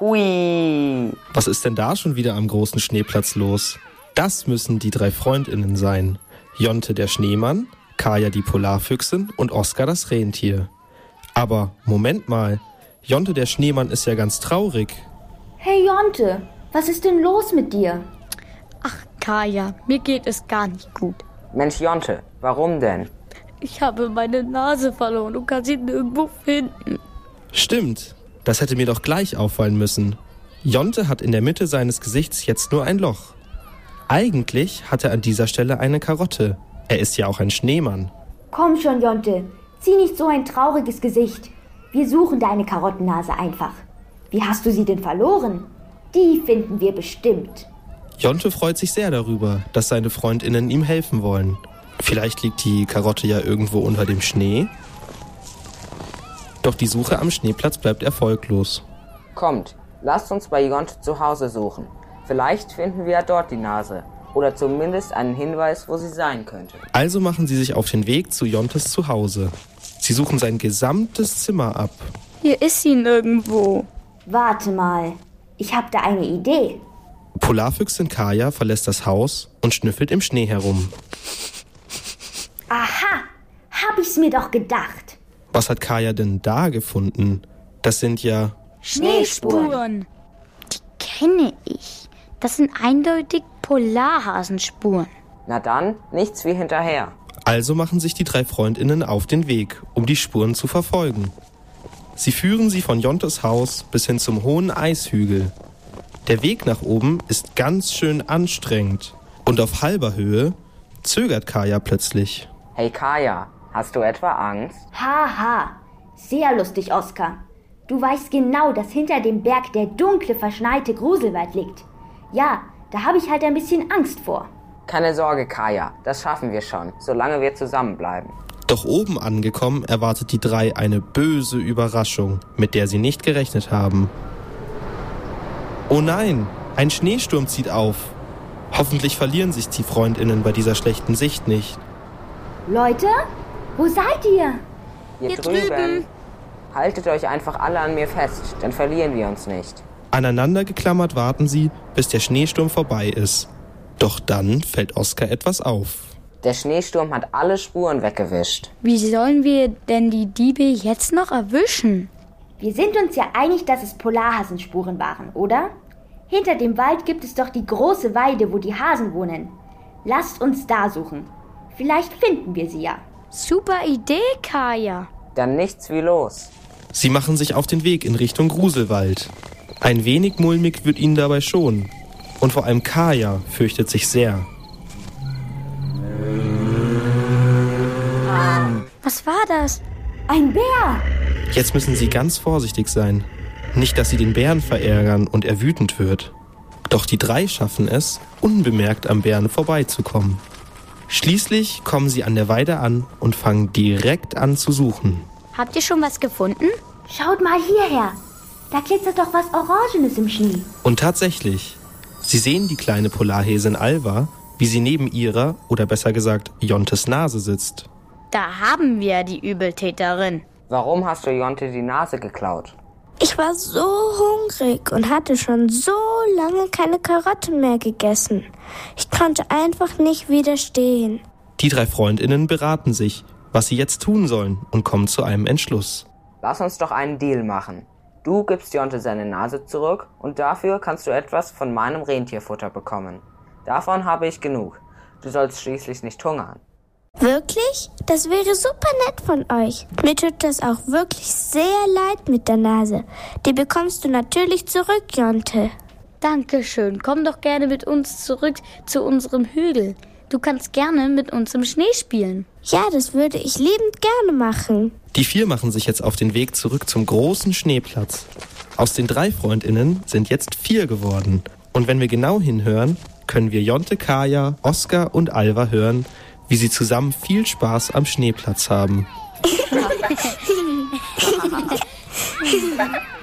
Hui. Was ist denn da schon wieder am großen Schneeplatz los? Das müssen die drei Freundinnen sein. Jonte der Schneemann, Kaya die Polarfüchsin und Oskar das Rentier. Aber Moment mal, Jonte der Schneemann ist ja ganz traurig. Hey Jonte, was ist denn los mit dir? Ach, Kaya, mir geht es gar nicht gut. Mensch, Jonte, warum denn? Ich habe meine Nase verloren und kann sie nirgendwo finden. Stimmt, das hätte mir doch gleich auffallen müssen. Jonte hat in der Mitte seines Gesichts jetzt nur ein Loch. Eigentlich hat er an dieser Stelle eine Karotte. Er ist ja auch ein Schneemann. Komm schon, Jonte, zieh nicht so ein trauriges Gesicht. Wir suchen deine Karottennase einfach. Wie hast du sie denn verloren? Die finden wir bestimmt. Jonte freut sich sehr darüber, dass seine Freundinnen ihm helfen wollen. Vielleicht liegt die Karotte ja irgendwo unter dem Schnee. Doch die Suche am Schneeplatz bleibt erfolglos. Kommt, lasst uns bei Jonte zu Hause suchen. Vielleicht finden wir ja dort die Nase. Oder zumindest einen Hinweis, wo sie sein könnte. Also machen sie sich auf den Weg zu Jontes Zuhause. Sie suchen sein gesamtes Zimmer ab. Hier ist sie nirgendwo. Warte mal, ich hab da eine Idee. Polarfüchsin Kaya verlässt das Haus und schnüffelt im Schnee herum. Aha, hab ich's mir doch gedacht. Was hat Kaya denn da gefunden? Das sind ja. Schneespuren. Die kenne ich. Das sind eindeutig Polarhasenspuren. Na dann, nichts wie hinterher. Also machen sich die drei Freundinnen auf den Weg, um die Spuren zu verfolgen. Sie führen sie von Jontes Haus bis hin zum hohen Eishügel. Der Weg nach oben ist ganz schön anstrengend. Und auf halber Höhe zögert Kaya plötzlich. Hey Kaya, hast du etwa Angst? Haha, sehr lustig, Oskar. Du weißt genau, dass hinter dem Berg der dunkle, verschneite Gruselwald liegt. Ja, da habe ich halt ein bisschen Angst vor. Keine Sorge, Kaya, das schaffen wir schon, solange wir zusammenbleiben. Doch oben angekommen erwartet die drei eine böse Überraschung, mit der sie nicht gerechnet haben. Oh nein, ein Schneesturm zieht auf. Hoffentlich verlieren sich die Freundinnen bei dieser schlechten Sicht nicht. Leute, wo seid ihr? Hier, Hier drüben. drüben. Haltet euch einfach alle an mir fest, dann verlieren wir uns nicht. Aneinander geklammert warten sie, bis der Schneesturm vorbei ist. Doch dann fällt Oskar etwas auf. Der Schneesturm hat alle Spuren weggewischt. Wie sollen wir denn die Diebe jetzt noch erwischen? Wir sind uns ja einig, dass es Polarhasenspuren waren, oder? Hinter dem Wald gibt es doch die große Weide, wo die Hasen wohnen. Lasst uns da suchen. Vielleicht finden wir sie ja. Super Idee, Kaya. Dann nichts wie los. Sie machen sich auf den Weg in Richtung Gruselwald. Ein wenig mulmig wird ihnen dabei schon. Und vor allem Kaya fürchtet sich sehr. Was war das? Ein Bär! Jetzt müssen sie ganz vorsichtig sein. Nicht, dass sie den Bären verärgern und er wütend wird. Doch die drei schaffen es, unbemerkt am Bären vorbeizukommen. Schließlich kommen sie an der Weide an und fangen direkt an zu suchen. Habt ihr schon was gefunden? Schaut mal hierher. Da glitzert doch was Orangenes im Schnee. Und tatsächlich, sie sehen die kleine Polarhäsin Alva, wie sie neben ihrer, oder besser gesagt, Jontes Nase sitzt. Da haben wir die Übeltäterin. Warum hast du Jonte die Nase geklaut? Ich war so hungrig und hatte schon so lange keine Karotten mehr gegessen. Ich konnte einfach nicht widerstehen. Die drei Freundinnen beraten sich, was sie jetzt tun sollen und kommen zu einem Entschluss. Lass uns doch einen Deal machen. Du gibst Jonte seine Nase zurück und dafür kannst du etwas von meinem Rentierfutter bekommen. Davon habe ich genug. Du sollst schließlich nicht hungern. Wirklich? Das wäre super nett von euch. Mir tut das auch wirklich sehr leid mit der Nase. Die bekommst du natürlich zurück, Jonte. Dankeschön. Komm doch gerne mit uns zurück zu unserem Hügel. Du kannst gerne mit uns im Schnee spielen. Ja, das würde ich liebend gerne machen. Die vier machen sich jetzt auf den Weg zurück zum großen Schneeplatz. Aus den drei Freundinnen sind jetzt vier geworden. Und wenn wir genau hinhören, können wir Jonte, Kaya, Oskar und Alva hören, wie sie zusammen viel Spaß am Schneeplatz haben.